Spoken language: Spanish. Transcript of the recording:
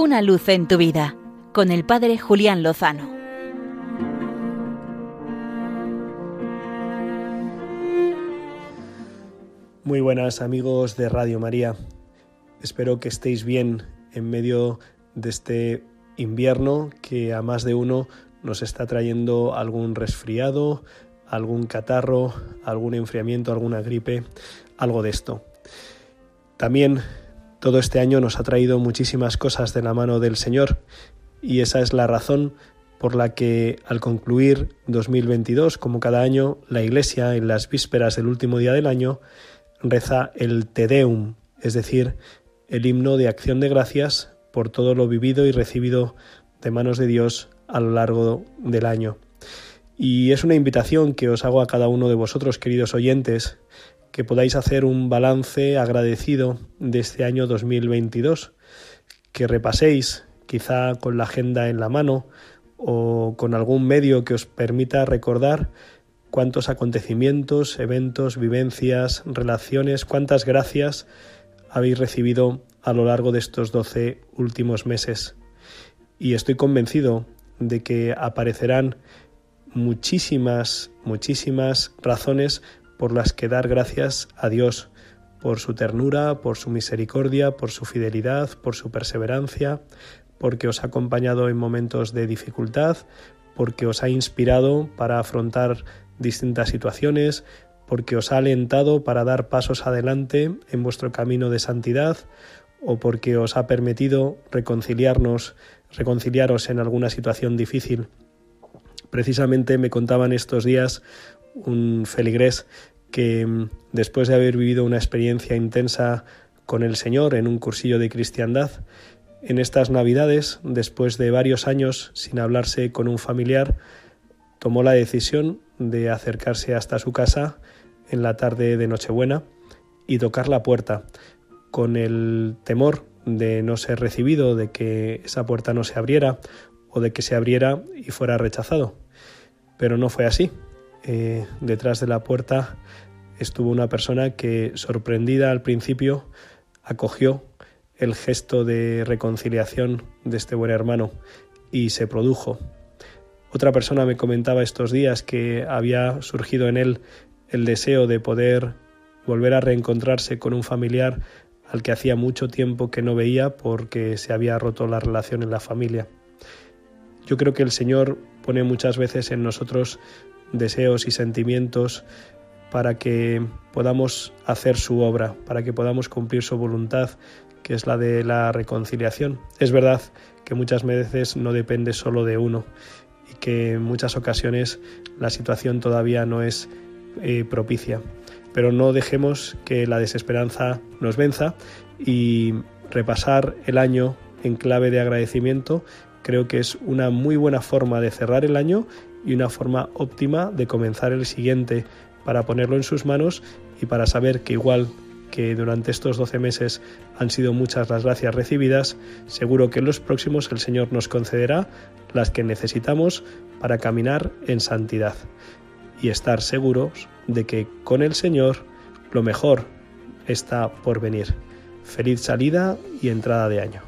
Una luz en tu vida con el Padre Julián Lozano. Muy buenas amigos de Radio María. Espero que estéis bien en medio de este invierno que a más de uno nos está trayendo algún resfriado, algún catarro, algún enfriamiento, alguna gripe, algo de esto. También todo este año nos ha traído muchísimas cosas de la mano del Señor y esa es la razón por la que al concluir 2022, como cada año, la Iglesia en las vísperas del último día del año reza el Te Deum, es decir, el himno de acción de gracias por todo lo vivido y recibido de manos de Dios a lo largo del año. Y es una invitación que os hago a cada uno de vosotros, queridos oyentes, que podáis hacer un balance agradecido de este año 2022, que repaséis, quizá con la agenda en la mano o con algún medio que os permita recordar cuántos acontecimientos, eventos, vivencias, relaciones, cuántas gracias habéis recibido a lo largo de estos doce últimos meses. Y estoy convencido de que aparecerán muchísimas, muchísimas razones por las que dar gracias a Dios, por su ternura, por su misericordia, por su fidelidad, por su perseverancia, porque os ha acompañado en momentos de dificultad, porque os ha inspirado para afrontar distintas situaciones, porque os ha alentado para dar pasos adelante en vuestro camino de santidad, o porque os ha permitido reconciliarnos, reconciliaros en alguna situación difícil. Precisamente me contaban estos días un feligrés que mm, después de haber vivido una experiencia intensa con el Señor en un cursillo de cristiandad, en estas Navidades, después de varios años sin hablarse con un familiar, tomó la decisión de acercarse hasta su casa en la tarde de Nochebuena y tocar la puerta, con el temor de no ser recibido, de que esa puerta no se abriera o de que se abriera y fuera rechazado. Pero no fue así. Eh, detrás de la puerta estuvo una persona que, sorprendida al principio, acogió el gesto de reconciliación de este buen hermano y se produjo. Otra persona me comentaba estos días que había surgido en él el deseo de poder volver a reencontrarse con un familiar al que hacía mucho tiempo que no veía porque se había roto la relación en la familia. Yo creo que el Señor pone muchas veces en nosotros deseos y sentimientos para que podamos hacer su obra, para que podamos cumplir su voluntad, que es la de la reconciliación. Es verdad que muchas veces no depende solo de uno y que en muchas ocasiones la situación todavía no es eh, propicia, pero no dejemos que la desesperanza nos venza y repasar el año en clave de agradecimiento creo que es una muy buena forma de cerrar el año y una forma óptima de comenzar el siguiente para ponerlo en sus manos y para saber que igual que durante estos 12 meses han sido muchas las gracias recibidas, seguro que en los próximos el Señor nos concederá las que necesitamos para caminar en santidad y estar seguros de que con el Señor lo mejor está por venir. Feliz salida y entrada de año.